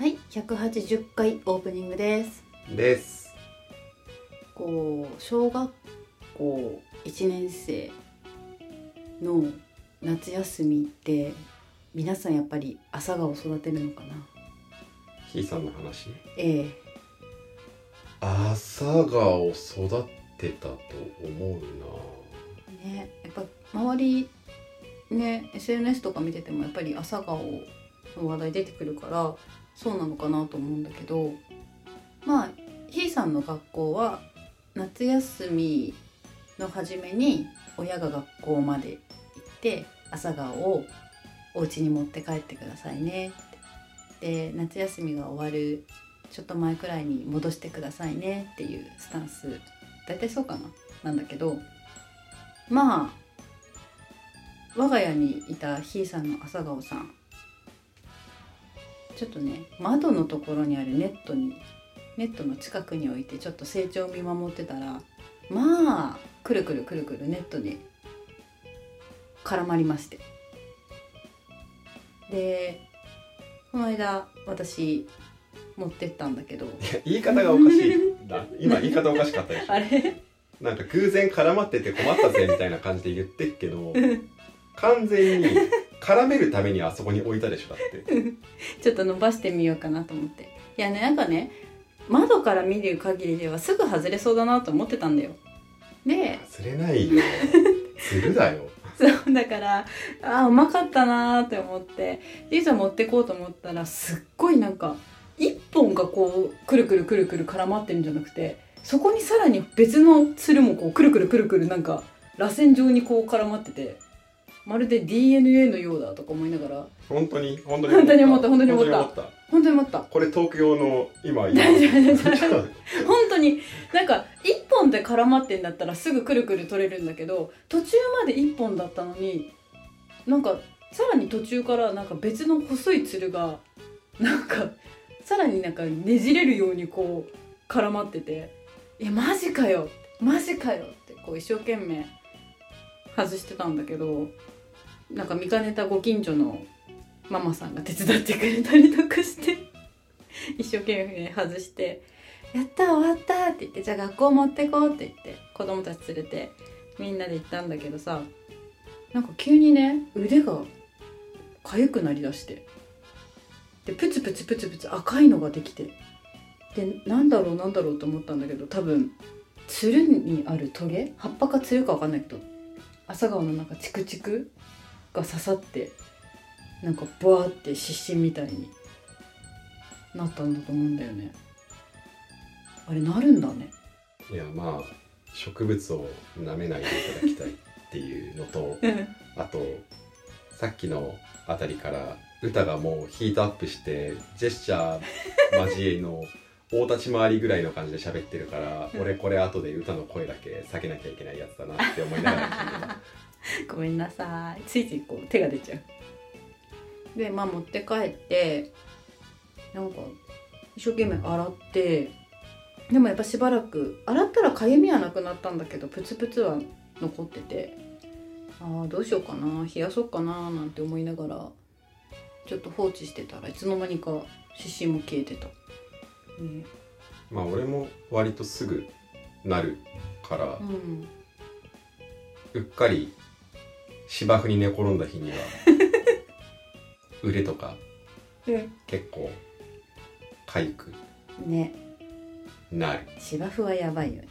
はい、180回オープニングです。ですこう小学校1年生の夏休みって皆さんやっぱり朝顔育てるのかな？ひいさんの話？ええ朝顔育てたと思うね、やっぱ周りね SNS とか見ててもやっぱり朝顔の話題出てくるからそうなのかなと思うんだけどまあひいさんの学校は夏休みの初めに親が学校まで行って朝顔をお家に持って帰ってくださいね。で夏休みが終わるちょっと前くらいに戻してくださいね。っていうスタンス。大体そうかな？なんだけどまあ我が家にいたひいさんの朝顔さんちょっとね窓のところにあるネットにネットの近くに置いてちょっと成長を見守ってたらまあくるくるくるくるネットに絡まりまして。でこの間私持ってったんだけど。言い方がおかしいだ 今言い方おかしかったでしょ。あれ？なんか偶然絡まってて困ったぜみたいな感じで言ってっけど 完全に絡めるためにあそこに置いたでしょだって。ちょっと伸ばしてみようかなと思って。いやねなんかね窓から見る限りではすぐ外れそうだなと思ってたんだよ。で忘れないよ。するだよ。そうだからあーうまかったなーって思って。でいざ持ってこうと思ったらすっごいなんか一本がこうくるくるくるくる絡まってるんじゃなくてそこにさらに別のつるもこうくるくるくるくるなんか螺旋状にこう絡まっててまるで DNA のようだとか思いながら。本当に本当に本当に思った本当に思った。本当に思った。これ東京の今今大丈夫大丈夫本当に。なんか一本で絡まってんだったらすぐくるくる取れるんだけど途中まで一本だったのになんかさらに途中からなんか別の細いつるがなんかさらになんかねじれるようにこう絡まってて「いやマジかよ。マジかよ」ってこう一生懸命外してたんだけどなんか見かねたご近所のママさんが手伝ってくれたりとかして 一生懸命外して「やった終わった!」って言って「じゃあ学校持ってこう」って言って子供たち連れてみんなで行ったんだけどさなんか急にね腕が痒くなりだしてでプツプツプツプツ赤いのができてでなんだろうなんだろうと思ったんだけど多分つるにあるトゲ？葉っぱかつるかわかんないけど朝顔のなんかチクチクが刺さってなんかバーって湿疹みたいになったんだと思うんだよね。あれなるんだね。いやまあ植物を舐めないでいただきたいっていうのとあとさっきのあたりから歌がもうヒートアップしてジェスチャー交えの大立ち回りぐらいの感じで喋ってるから俺これ後で歌の声だけ避けなきゃいけないやつだなって思いながら。聞いてたごめんなさい。ついついこう手が出ちゃう。でまあ持って帰ってなんか一生懸命洗ってでもやっぱしばらく洗ったらかゆみはなくなったんだけどプツプツは残っててあーどうしようかな冷やそうかななんて思いながらちょっと放置してたらいつの間にか湿疹も消えてた、ね、まあ俺も割とすぐなるからうん。うっかり芝生に寝転んだ日には 腕とか結構痒くね。なる。芝生はやばいよね。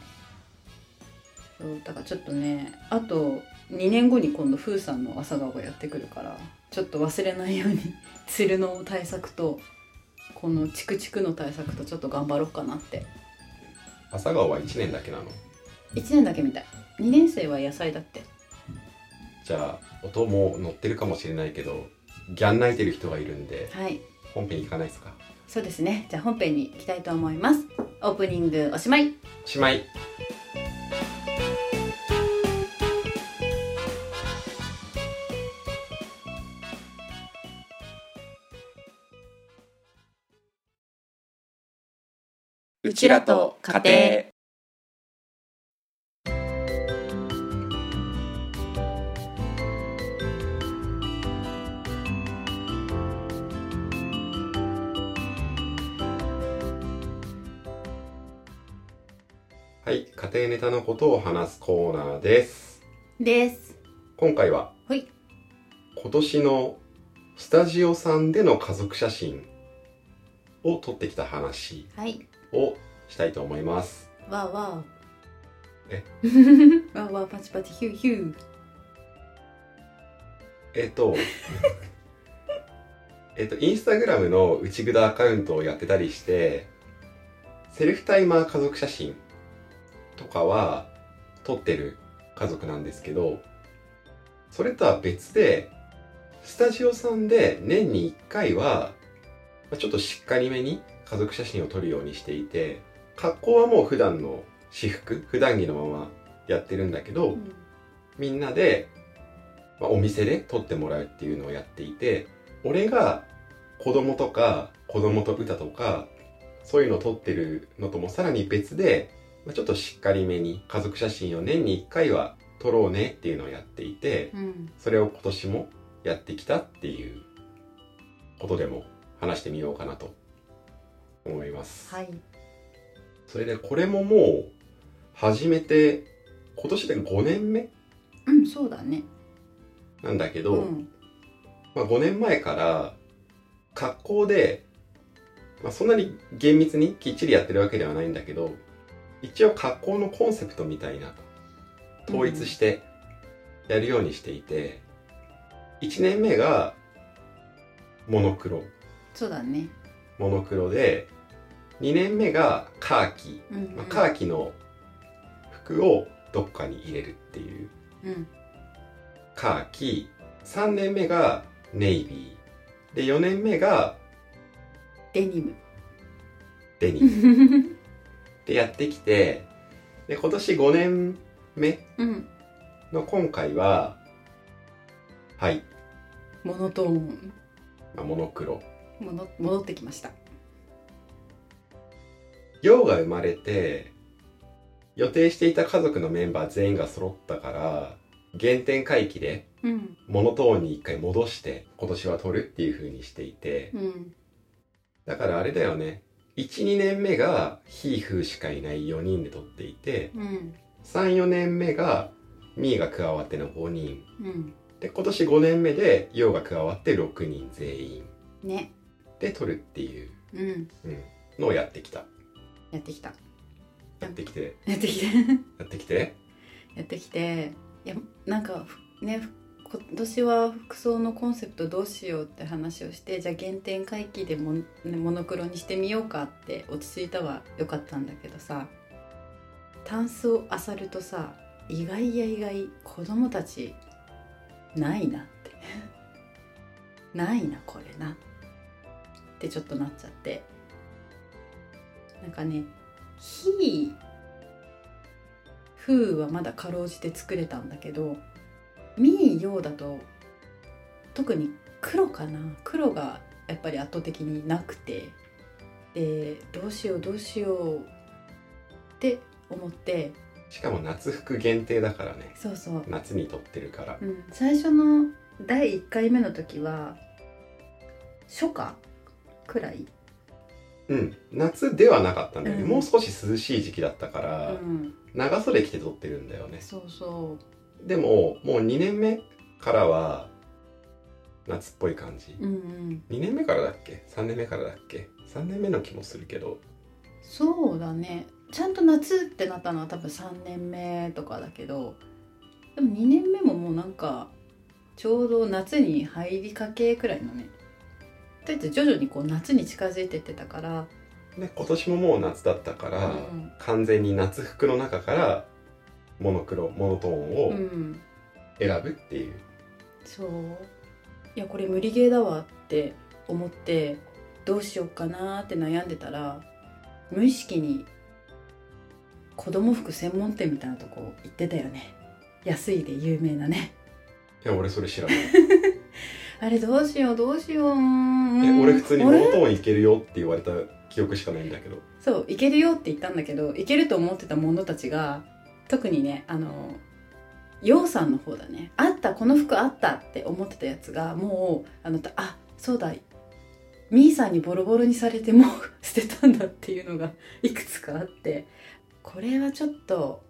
そうだからちょっとねあと2年後に今度フーさんの朝顔がやってくるからちょっと忘れないようにつるの対策とこのチクチクの対策とちょっと頑張ろうかなって。朝顔は1年だけなの？1年だけみたい。2年生は野菜だって。じゃあ音も乗ってるかもしれないけどギャン泣いてる人がいるんではい。本編行かないですか？そうですね。じゃあ本編に行きたいと思います。オープニングおしまい。おしまいうちらと家庭。はい家庭ネタのことを話すコーナーです。です。今回ははい。今年のスタジオさんでの家族写真を撮ってきた話。はいをしたいと思います。わーわー。え？わーわーパチパチ。ヒューヒュー。えっと えっとインスタグラムの内ぐだアカウントをやってたりしてセルフタイマー家族写真とかは撮ってる家族なんですけどそれとは別でスタジオさんで年に1回はまあちょっとしっかりめに家族写真を撮るようにしていて格好はもう普段の私服普段着のままやってるんだけど、みんなで、まあ、お店で撮ってもらうっていうのをやっていて俺が子供とか子供と歌とかそういうのを撮ってるのともさらに別で、まあ、ちょっとしっかりめに家族写真を年に1回は撮ろうねっていうのをやっていてうん。それを今年もやってきたっていうことでも話してみようかなと思います。はい。それでこれももう始めて今年で5年目？うんそうだね。なんだけど、うん。まあ、5年前から格好で、まあ、そんなに厳密にきっちりやってるわけではないんだけど一応格好のコンセプトみたいな統一してやるようにしていて、1年目がモノクロ。そうだねモノクロで2年目がカーキ、うんうん。まあ、カーキの服をどっかに入れるっていう。うん。カーキ。3年目がネイビー。で4年目がデニム。デニム。でやってきてで今年5年目うん。の今回ははい、モノトーン。まあ、モノクロ戻戻ってきました。陽が生まれて予定していた家族のメンバー全員が揃ったから原点回帰でうん。モノトーンに一回戻して今年は撮るっていう風にしていてうん。だからあれだよね。12年目がヒーフーしかいない4人で撮っていてうん。34年目がミーが加わっての5人。うん。で今年5年目でヨウが加わって6人全員。ねで撮るっていううん。のをやってきた。やってきた。やってきて。やってきて。やってきて。やってきて。いやなんかふね今年は服装のコンセプトどうしようって話をしてじゃあ原点回帰でも、ね、モノクロにしてみようかって落ち着いたはよかったんだけどさ。タンスを漁るとさ意外や意外子供たちないなって。ないなこれな。ってちょっとなっちゃって。なんかね火風はまだかろうじて作れたんだけどミーヨーだと特に黒かな。黒がやっぱり圧倒的になくて。でどうしようどうしようって思って。しかも夏服限定だからね。そうそう、夏に撮ってるから。うん、最初の第1回目の時は初夏くらい、うん。夏ではなかったんだよね、うん。もう少し涼しい時期だったから、うん、長袖着て撮ってるんだよね。そうそでももう2年目からは夏っぽい感じ、うんうん。2年目からだっけ？3年目からだっけ？3年目の気もするけど。そうだね。ちゃんと夏ってなったのは多分3年目とかだけどでも2年目ももうなんかちょうど夏に入りかけくらいのねとりあえず徐々にこう夏に近づいてってたから、で今年ももう夏だったから、うん。完全に夏服の中からモノクロモノトーンうをん、選ぶっていう、そう。いやこれ無理ゲーだわって思ってどうしようかなって悩んでたら無意識に子供服専門店みたいなとこ行ってたよね。安いで有名なね。いや俺それ知らない あれどうしようどうしよう。えん。俺普通にモノトーンいけるよって言われた記憶しかないんだけど。そういけるよって言ったんだけどいけると思ってた者たちが特にねあの陽さんの方だね。あったこの服あったって思ってたやつがもうあのたあそうだ。ミーさんにボロボロにされてもう捨てたんだっていうのが いくつかあって。これはちょっと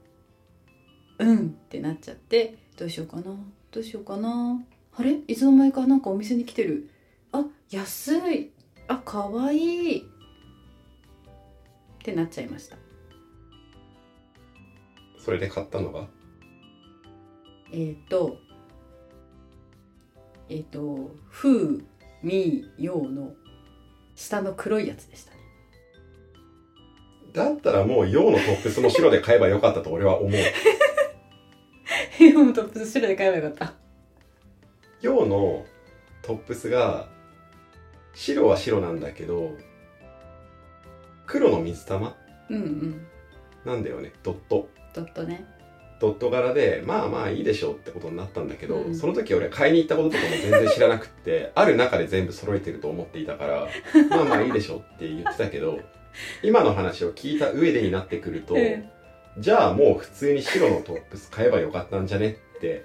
うんってなっちゃってどうしようかなどうしようかなあれ？いつの間にかなんかお店に来てる。あ安い。あかわいい。ってなっちゃいました。それで買ったのが？えっ、とえっ、と「風みよう」の下の黒いやつでしたね。だったらもう陽のトップスも白で買えばよかったと俺は思う。今もトップス白で買えばよかった陽のトップスが白は白なんだけど黒の水玉うんうん。なんだよねドット。ドットね。ドット柄でまあまあいいでしょうってことになったんだけど、うん。その時俺買いに行ったこととかも全然知らなくって ある中で全部揃えてると思っていたからまあまあいいでしょうって言ってたけど 今の話を聞いた上でになってくると、えじゃあもう普通に白のトップス買えばよかったんじゃねって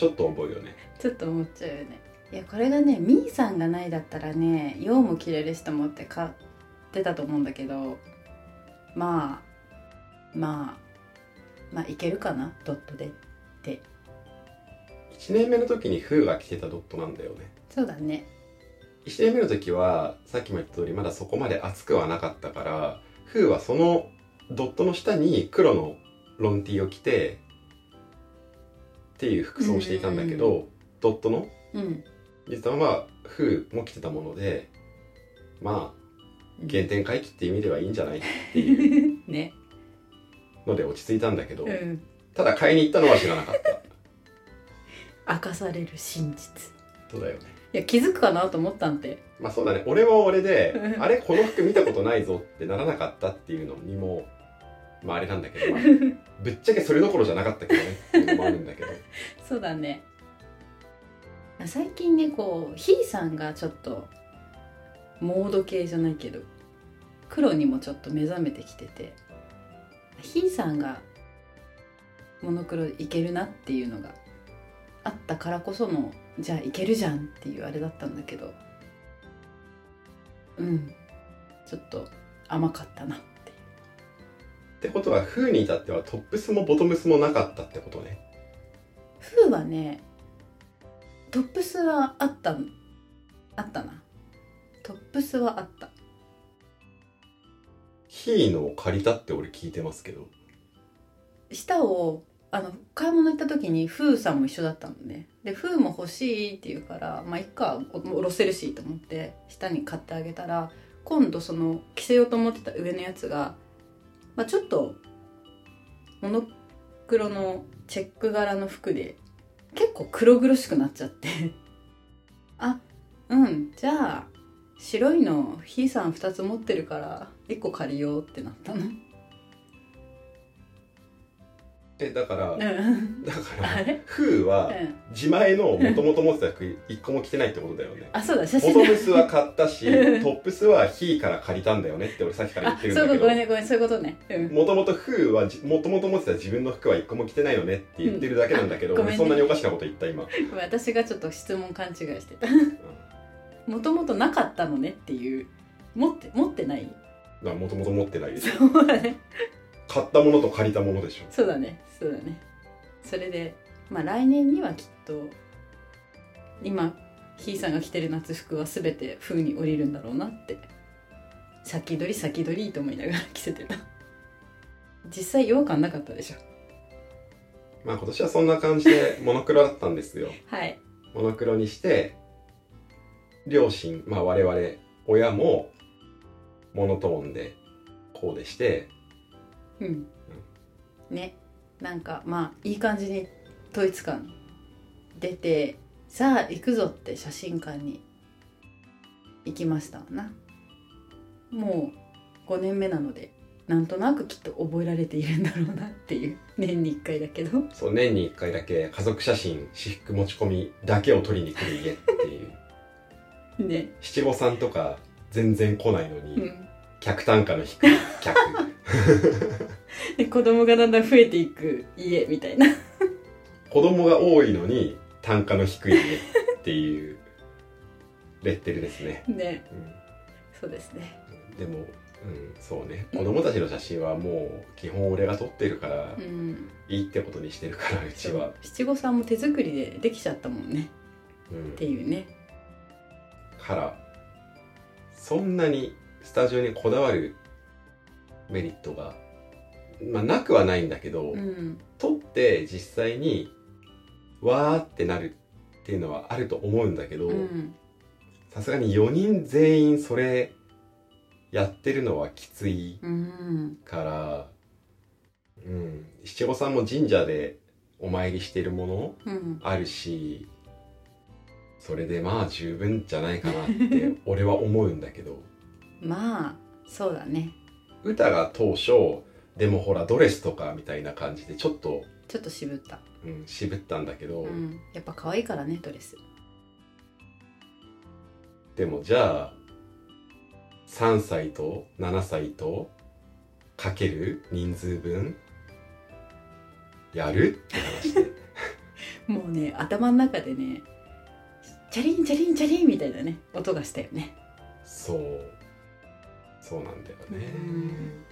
ちょっと思うよね。ちょっと思っちゃうよね。いやこれがねみーさんがないだったらね用も着れるしと思って買ってたと思うんだけどまあまあまあいけるかな？ドットでって。1年目の時にフーが着てたドットなんだよね。そうだね。1年目の時はさっきも言った通りまだそこまで厚くはなかったからフーはそのドットの下に黒のロンティーを着てっていう服装をしていたんだけど、ドットの？うん。実はまあフーも着てたものでまあ原点回帰って意味ではいいんじゃないっていう ね。ので落ち着いたんだけど、うん。ただ買いに行ったのは知らなかった。明かされる真実。そうだよね。いや気づくかなと思ったんて。まあそうだね。俺は俺でうん。あれ？この服見たことないぞってならなかったっていうのにもまああれなんだけど、ま あぶっちゃけそれどころじゃなかったけどねもあるんだけど。そうだね。最近ねこうひーさんがちょっとモード系じゃないけど黒にもちょっと目覚めてきててひーさんがモノクロいけるなっていうのがあったからこそのじゃあいけるじゃんっていうあれだったんだけどうんちょっと甘かったな。ってことはフーに至ってはトップスもボトムスもなかったってことね。フーはねトップスはあったあったな。トップスはあった。ヒーのを借りたって俺聞いてますけど。下をあの買い物行った時にフーさんも一緒だったのね。でフーも欲しいって言うからまあいっかお下ろせるしと思って下に買ってあげたら今度その着せようと思ってた上のやつが、まあ、ちょっとモノクロのチェック柄の服で結構黒々しくなっちゃって。あ。うん。じゃあ白いのひーさん2つ持ってるから1個借りようってなったの。えだから、うん。だからあれ？フーはうん。自前のもともと持ってた服一個も着てないってことだよね。あそうだ写ボ真トムスは買ったしトうん。ップスはヒーから借りたんだよねって俺さっきから言あそういうってるんだけど。ことごめんねごめんそういうことね。うん。もともとフーはじもともと持ってた自分の服は一個も着てないよねって言ってるだけなんだけど、うん。あごめんね。俺そんなにおかしなこと言った今、ごめん私がちょっと質問勘違いしてた。もともとなかったのねっていう持って持ってない？もともと持ってないです。そうだね買ったものと借りたものでしょ。そうだね。そうだね。それでまあ来年にはきっと今ひーさんが着てる夏服は全て風に降りるんだろうなって先取り先取りと思いながら着せてた。実際違和感なかったでしょ。まあ今年はそんな感じでモノクロだったんですよ。はい。モノクロにして両親まあ我々親もモノトーンでコーデしてうん。ね。なんかまあいい感じに統一感出てさあ行くぞって写真館に行きましたわな。もう5年目なのでなんとなくきっと覚えられているんだろうなっていう。年に1回だけどそう年に1回だけ家族写真私服持ち込みだけを撮りに来る家っていう。ね。七五三とか全然来ないのに、うん客単価の低い客。で子供がだんだん増えていく家みたいな。子供が多いのに単価の低い家っていうレッテルですね、ね。うん。そうですね。でも、うん、そうね。子供たちの写真はもう基本俺が撮ってるからうん。いいってことにしてるからうちは、七五三も手作りでできちゃったもんね。うん。っていうね。からそんなにスタジオにこだわるメリットが、まあ、なくはないんだけど、うん。撮って実際にわーってなるっていうのはあると思うんだけどうん。さすがに4人全員それやってるのはきついうん。から、うん、七五三も神社でお参りしてるものうん。あるしそれでまあ十分じゃないかなって俺は思うんだけどまあそうだね。歌が当初でもほらドレスとかみたいな感じでちょっと、ちょっと渋った。うん、渋ったんだけど、うん。やっぱ可愛いからねドレス。でもじゃあ3歳と7歳とかける人数分やるって話で。もうね頭の中でねチャリンチャリンチャリンみたいなね音がしたよね。そうそうなんだよね。うん。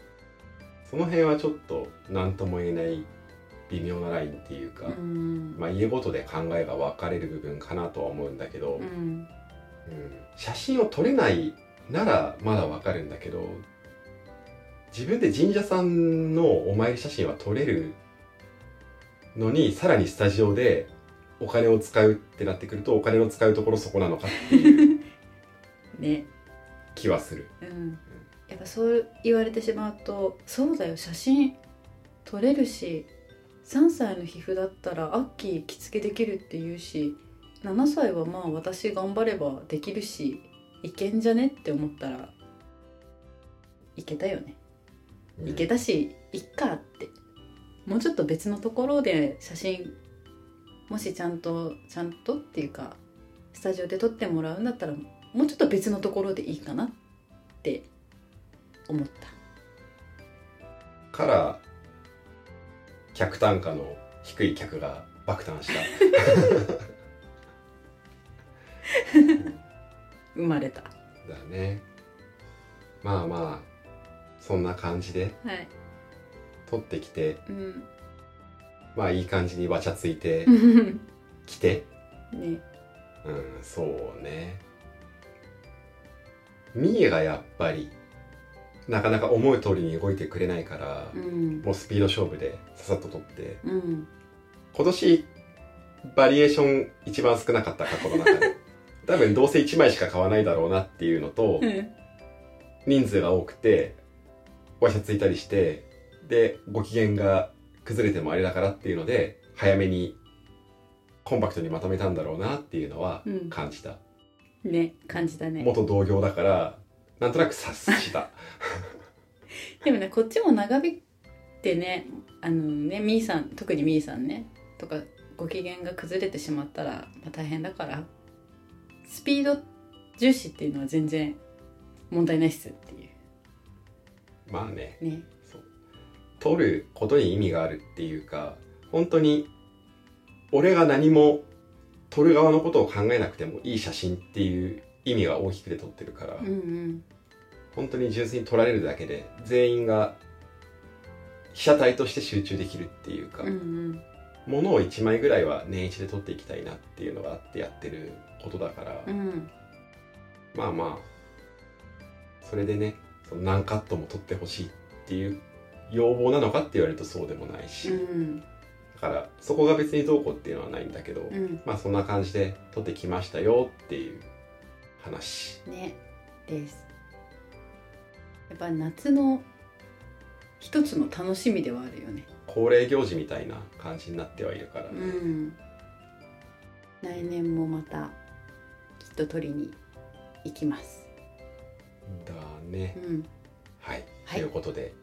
その辺はちょっと何とも言えない微妙なラインっていうか、うん。まあ家ごとで考えが分かれる部分かなとは思うんだけど、うん。うん。写真を撮れないならまだわかるんだけど自分で神社さんのお参り写真は撮れるのにさらにスタジオでお金を使うってなってくるとお金の使うところそこなのかっていう ね。気はする。うん。やっぱそう言われてしまうとそうだよ写真撮れるし3歳の皮膚だったらアッキー着付けできるって言うし7歳はまあ私頑張ればできるしいけんじゃねって思ったらいけたよね。いけたしいっかって。もうちょっと別のところで写真もしちゃんとちゃんとっていうかスタジオで撮ってもらうんだったらもうちょっと別のところでいいかなって思った。から客単価の低い客が爆誕した。生まれた。だね。まあまあそんな感じではい。撮ってきてうん。まあいい感じにわちゃついて ねきてうんそうね。ミーがやっぱりなかなか思う通りに動いてくれないから、うん。もうスピード勝負でささっと撮って。うん。今年バリエーション一番少なかった過去の中で。多分どうせ1枚しか買わないだろうなっていうのとうん。人数が多くてわしゃついたりしてでご機嫌が崩れてもあれだからっていうので早めにコンパクトにまとめたんだろうなっていうのはうん。感じた、ね感じたね。元同業だからなんとなく察した。でもねこっちも長引いてねあのねみーさん特にみーさんねとかご機嫌が崩れてしまったら、まあ、大変だからスピード重視っていうのは全然問題ないっすっていまあね。うね。そう。撮ることに意味があるっていうか本当に俺が何も撮る側のことを考えなくてもいい写真っていう意味が大きくて撮ってるから、うんうん。本当に純粋に撮られるだけで全員が被写体として集中できるっていうか、うんうん。ものを1枚ぐらいは年一で撮っていきたいなっていうのがあってやってることだから、うん。まあまあそれでねその何カットも撮ってほしいっていう要望なのかって言われるとそうでもないし、うん。だからそこが別にどうこうっていうのはないんだけど、うん。まあそんな感じで撮ってきましたよっていう話。ねです。やっぱ夏の一つの楽しみではあるよね。恒例行事みたいな感じになってはいるからね、うん。来年もまたきっと取りに行きます。だね。うん。はい、はい。ということで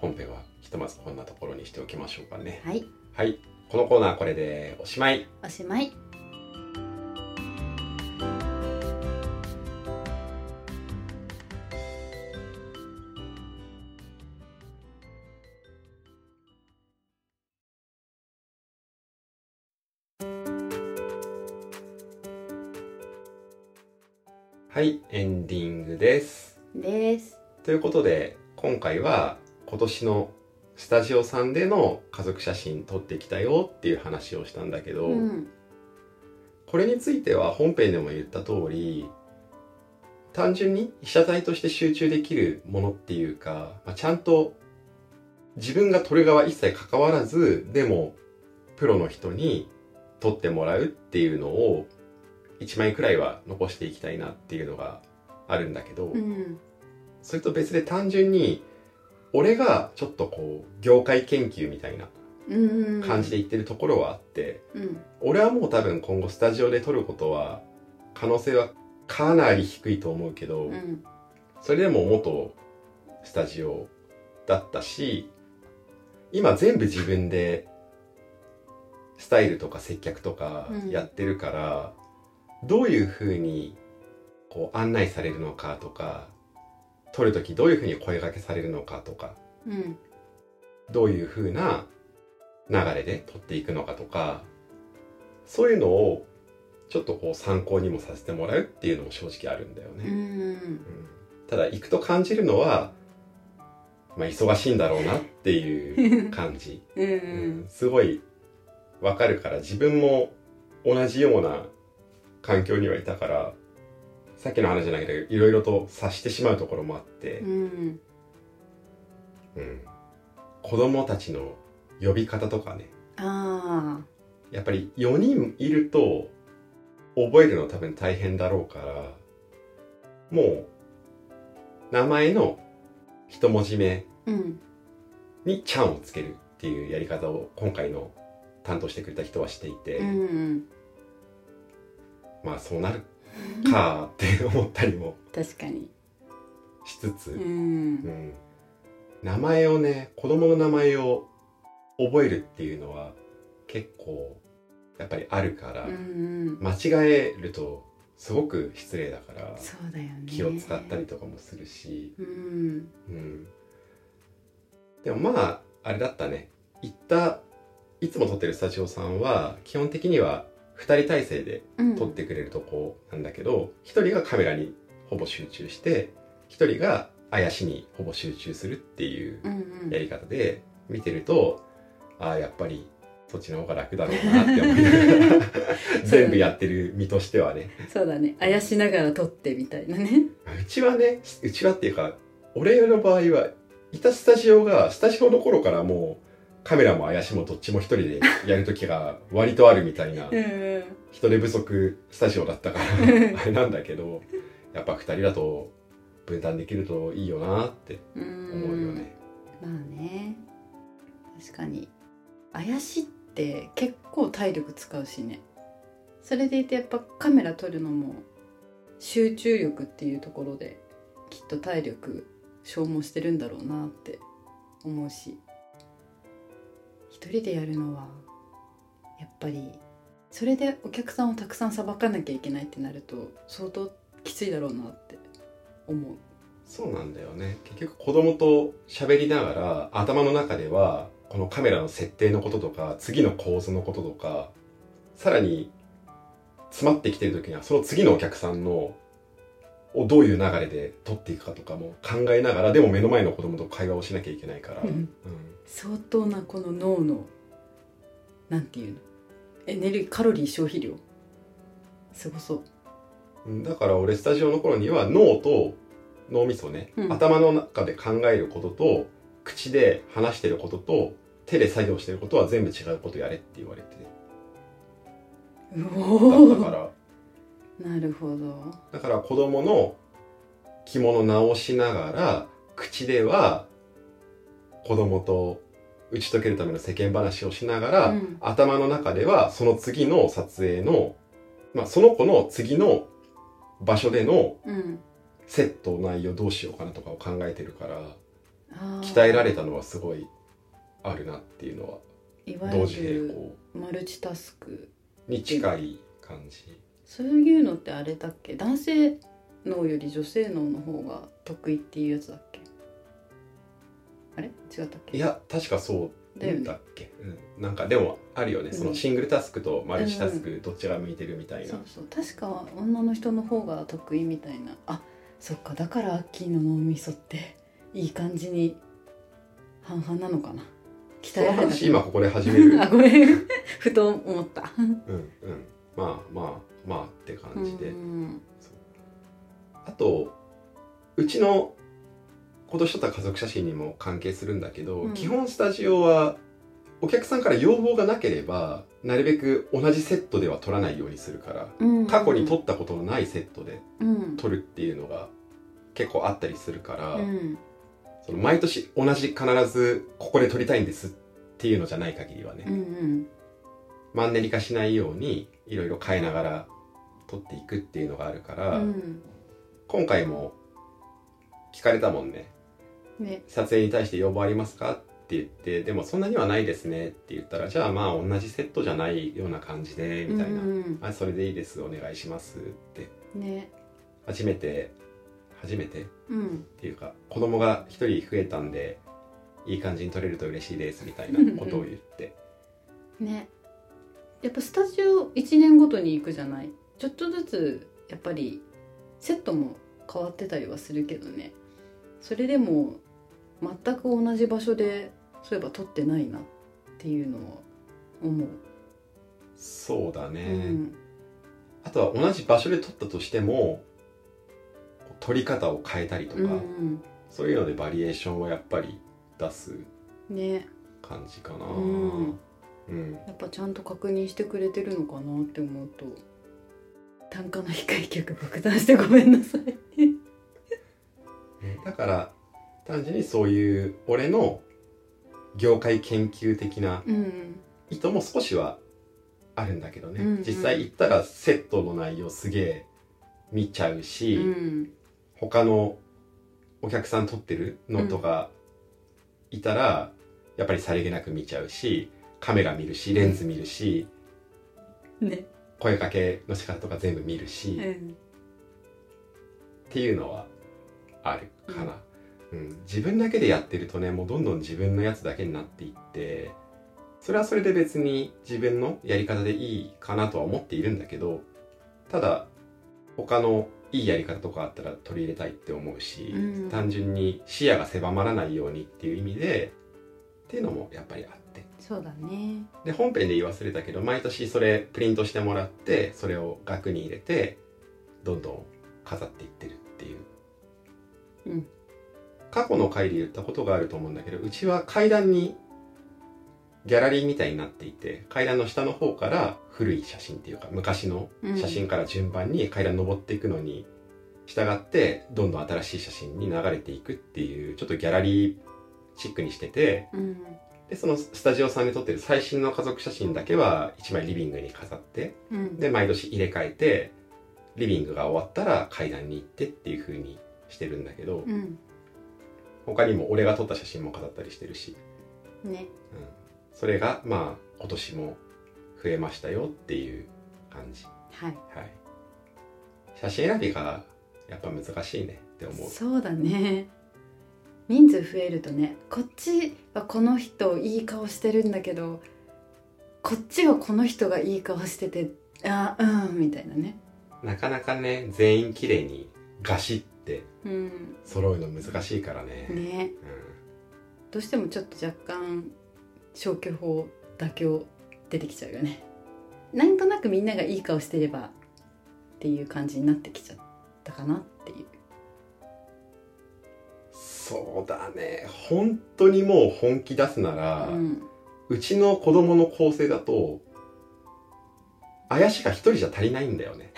本編はひとまずこんなところにしておきましょうかね。はい。はい。このコーナーこれでおしまい。おしまいはいエンディングです。です。ということで今回は今年のスタジオさんでの家族写真撮ってきたよっていう話をしたんだけど、うん。これについては本編でも言った通り単純に被写体として集中できるものっていうか、まあ、ちゃんと自分が撮る側一切関わらずでもプロの人に撮ってもらうっていうのを1枚くらいは残していきたいなっていうのがあるんだけど、うん。それと別で単純に俺がちょっとこう業界研究みたいなうん。感じで言ってるところはあって、うん。俺はもう多分今後スタジオで撮ることは可能性はかなり低いと思うけど、うん。それでも元スタジオだったし今全部自分でスタイルとか接客とかうん。やってるから、どういうふうにこう案内されるのかとか撮る時どういうふうに声掛けされるのかとかうん。どういうふうな流れで撮っていくのかとかそういうのをちょっとこう参考にもさせてもらうっていうのも正直あるんだよね。うん。うん。ただ行くと感じるのは、まあ、忙しいんだろうなっていう感じ、ううん。ん。すごいわかるから自分も同じような環境にはいたからさっきの話じゃないけどいろいろと察してしまうところもあって、うん。うん。子供たちの呼び方とかね。あやっぱり4人いると覚えるの多分大変だろうからもう名前の一文字目に「ちゃん」をつけるっていうやり方を今回の担当してくれた人はしていて、うんまあそうなるかって思ったりも確かに。しつつ、ううん。ん名前をね子供の名前を覚えるっていうのは結構やっぱりあるから、うん。間違えるとすごく失礼だからそうだよね。気を使ったりとかもするし、うん。うん、でもまああれだったね。行ったいつも撮ってるスタジオさんは基本的には2人体制でうん。撮ってくれるとこなんだけど、1人がカメラにほぼ集中して1人が怪しにほぼ集中するっていううんうん。やり方で見てるとああやっぱりそっちの方が楽だろうなって思いながら 全部やってる身としてはね。そうだね。あやしながら撮ってみたいなね。うちはねうちはっていうか俺の場合はいたスタジオがスタジオの頃からもうカメラも怪しもどっちも一人でやる時が割とあるみたいなうん人手不足スタジオだったからあれなんだけどやっぱ二人だと分担できるといいよなってうん思うよね。まあね。確かに。怪しって結構体力使うしね。それでいてやっぱカメラ撮るのも集中力っていうところできっと体力消耗してるんだろうなって思うし。一人でやるのはやっぱりそれでお客さんをたくさんさばかなきゃいけないってなると相当きついだろうなって思う。そうなんだよね。結局子供と喋りながら頭の中ではこのカメラの設定のこととか次の構図のこととかさらに詰まってきてる時にはその次のお客さんのをどういう流れで撮っていくかとかも考えながらでも目の前の子供と会話をしなきゃいけないから、うん。うん相当なこの脳のなんていうのエネルギーカロリー消費量すごそう。うんだから俺スタジオの頃には脳と脳みそね、うん。頭の中で考えることと口で話してることと手で作業してることは全部違うことやれって言われて。うだおったからなるほど。だから子供の着物直しながら口では子供と打ち解けるための世間話をしながら、うん。頭の中ではその次の撮影の、まあ、その子の次の場所でのうん。セット内容どうしようかなとかを考えてるからあー。鍛えられたのはすごいあるなっていうのは同時並行。マルチタスク。に近い感じそういうのってあれだっけ？男性脳より女性脳の方が得意っていうやつだっけ？あれ？違ったっけ？いや確かそうだよね。だっけ、うん、なんかでもあるよね、うん。そのシングルタスクとマルチタスクどっちが向いてるみたいな、そうそう。確か女の人の方が得意みたいな。あそっか。だからアッキーの脳みそっていい感じに半々なのかな？鍛えられた。話今ここで始める。あごめん。ふと思った。うんうん。まあまあまあって感じで、うんあとうちの今年撮った家族写真にも関係するんだけど、うん。基本スタジオはお客さんから要望がなければなるべく同じセットでは撮らないようにするからうん過去に撮ったことのないセットでうん。撮るっていうのが結構あったりするから、うん。その毎年同じ必ずここで撮りたいんですっていうのじゃない限りはね、うんうん。マンネリ化しないようにいろいろ変えながら撮っていくっていうのがあるから、うん。今回も聞かれたもんね。ね。撮影に対して要望ありますかって言ってでもそんなにはないですねって言ったらじゃあまあ同じセットじゃないような感じでみたいな、うんあそれでいいですお願いしますって。うんね。初めて初めて？っうん。ていうか子供が一人増えたんでいい感じに撮れると嬉しいですみたいなことを言って。ね。やっぱスタジオ1年ごとに行くじゃない？ちょっとずつやっぱりセットも変わってたりはするけどね。それでも全く同じ場所でそういえば撮ってないなっていうのは思う、そうだね、うん。あとは同じ場所で撮ったとしても撮り方を変えたりとか、うんそういうのでバリエーションはやっぱり出すうん、ね。感じかな。うん。うん。やっぱちゃんと確認してくれてるのかなって思うと単価の低い曲爆弾してごめんなさい。だから単純にそういう俺の業界研究的なうん。意図も少しはあるんだけどね、うんうん。実際行ったらセットの内容すげえ見ちゃうし、うん。他のお客さん撮ってるのとかいたら、やっぱりさりげなく見ちゃうしカメラ見るしレンズ見るし、ね声かけの仕方とか全部見るし、っうん。ていうのはあるかな、うん。自分だけでやってるとねもうどんどん自分のやつだけになっていってそれはそれで別に自分のやり方でいいかなとは思っているんだけどただ他のいいやり方とかあったら取り入れたいって思うし、うん。単純に視野が狭まらないようにっていう意味でっていうのもやっぱりあってそうだね。で本編で言い忘れたけど毎年それプリントしてもらってそれを額に入れてどんどん飾っていってるっていう、うん。過去の回で言ったことがあると思うんだけどうちは階段にギャラリーみたいになっていて階段の下の方から古い写真っていうか昔の写真から順番に階段登っていくのに従ってどんどん新しい写真に流れていくっていうちょっとギャラリーチックにしててうんでそのスタジオさんで撮ってる最新の家族写真だけは1枚リビングに飾ってうん。で毎年入れ替えてリビングが終わったら階段に行ってっていう風にしてるんだけどうん。他にも俺が撮った写真も飾ったりしてるし、ね。うん、それがまあ今年も増えましたよっていう感じ。はい。はい。写真選びがやっぱ難しいねって思う。そうだね人数増えるとねこっちはこの人いい顔してるんだけどこっちはこの人がいい顔しててあうんみたいなね。なかなかね全員綺麗にガシってうん。揃うの難しいからね。ね。うん。どうしてもちょっと若干消去法妥協出てきちゃうよね。なんとなくみんながいい顔してればっていう感じになってきちゃったかなっていうそうだね。本当にもう本気出すなら、うん。うちの子供の構成だと怪しが一人じゃ足りないんだよね。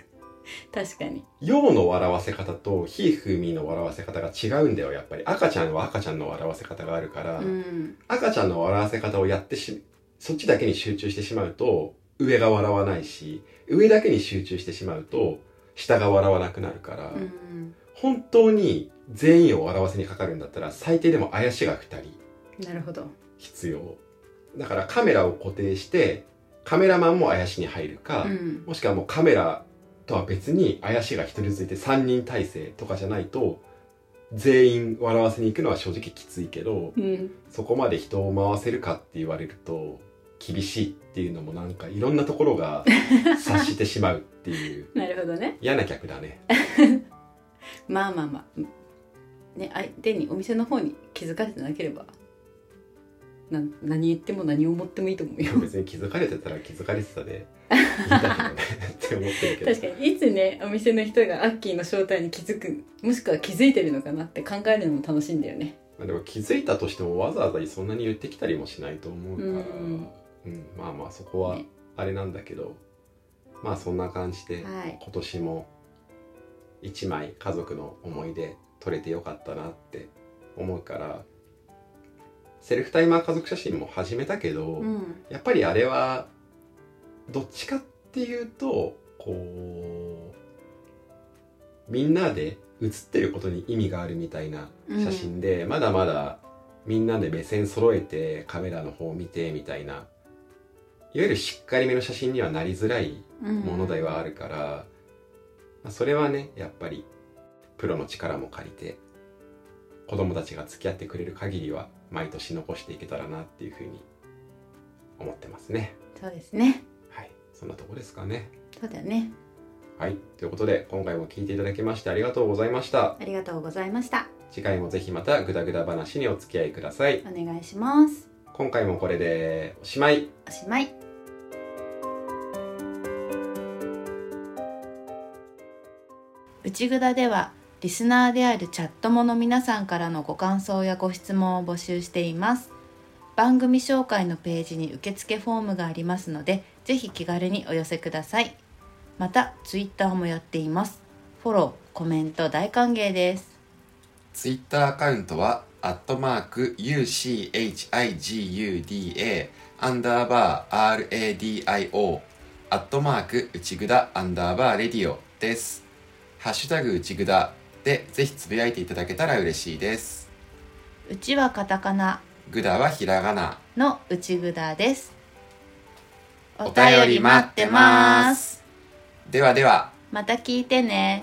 確かに。陽の笑わせ方とひふみの笑わせ方が違うんだよやっぱり。赤ちゃんは赤ちゃんの笑わせ方があるから、うん。赤ちゃんの笑わせ方をやってしそっちだけに集中してしまうと上が笑わないし上だけに集中してしまうと下が笑わなくなるから、うん。本当に全員を笑わせにかかるんだったら最低でも怪しが2人なるほど。必要。だからカメラを固定してカメラマンも怪しに入るか、うん。もしくはもうカメラとは別に怪しが一人ずいて3人体制とかじゃないと全員笑わせに行くのは正直きついけどうん。そこまで人を回せるかって言われると厳しいっていうのもなんかいろんなところが 察してしまうっていう。なるほどね。嫌な客だね。まあまあまあね相手にお店の方に気づかれてなければな何言っても何を思ってもいいと思うよ。別に気づかれてたら気づかれてたでいいんだけどねって思ってるけど。確かに。いつねお店の人がアッキーの正体に気づくもしくは気づいてるのかなって考えるのも楽しいんだよね。まあでも気づいたとしてもわざわざそんなに言ってきたりもしないと思うから、ううんんまあまあそこはね。あれなんだけど、まあそんな感じではい。今年も一枚家族の思い出撮れてよかったなって思うからセルフタイマー家族写真も始めたけど、うん。やっぱりあれはどっちかっていうとこうみんなで写ってることに意味があるみたいな写真で、まだまだみんなで目線揃えてカメラの方を見てみたいないわゆるしっかりめの写真にはなりづらいものではあるから、まあ、それはねやっぱりプロの力も借りて子供たちが付き合ってくれる限りは毎年残していけたらなっていうふうに思ってますね。そうですね。はい。そんなとこですかね。そうだよね。はい。ということで今回も聞いていただきましてありがとうございました。ありがとうございました。次回もぜひまたグダグダ話にお付き合いください。お願いします。今回もこれでおしまい。おしまい。内ぐだではリスナーであるチャットモの皆さんからのご感想やご質問を募集しています。番組紹介のページに受付フォームがありますのでぜひ気軽にお寄せください。またツイッターもやっています。フォローコメント大歓迎です。ツイッターアカウントは、アットマーク UCHIGUDA アンダーバー RADIO アットマーク内ぐだアンダーバーレディオです。ハッシュタグ内ぐだでぜひつぶやいていただけたら嬉しいです。うちはカタカナぐだはひらがな。の内ぐだですお便り待ってます。ではでは。また聞いてね